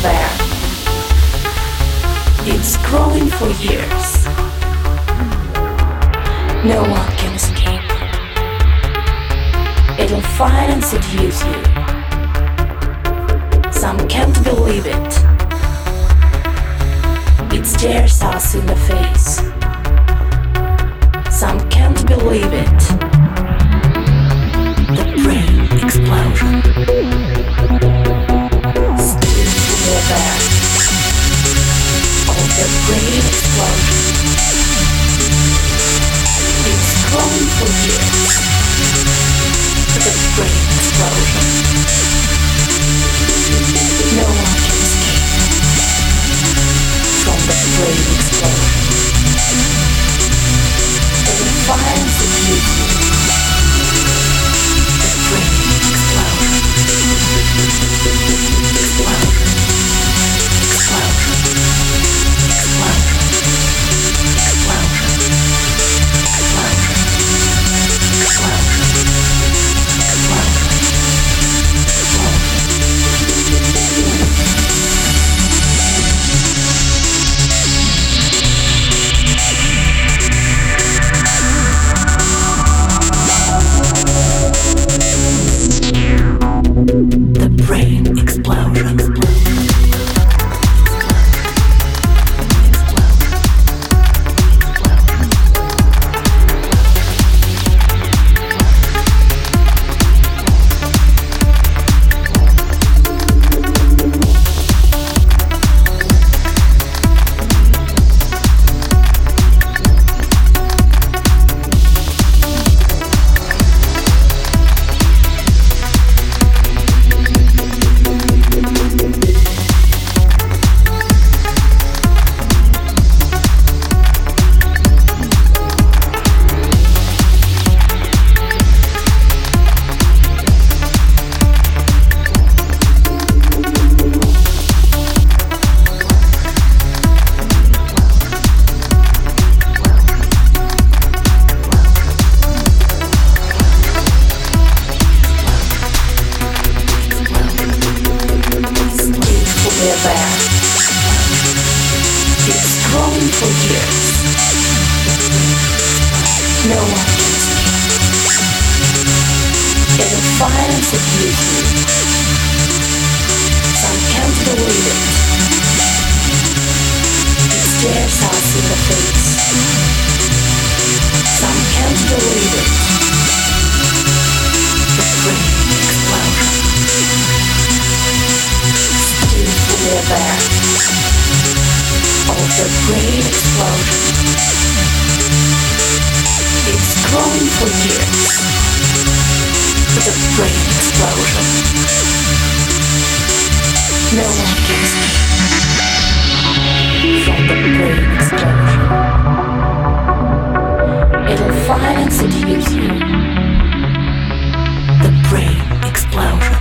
aware. It's growing for years. No one can escape. It'll find and seduce you. Some can't believe it. It stares us in the face. Brain explosion. The brain Growing for years. No one can escape. It'll find and seduce you. Some can't believe it. It stares us in the face. Some can't believe it. The brain explosion. Still fully aware of the brain explosion. It's growing for years. The brain explosion. No one can escape from the brain explosion. It'll find and seduce you. The brain explosion.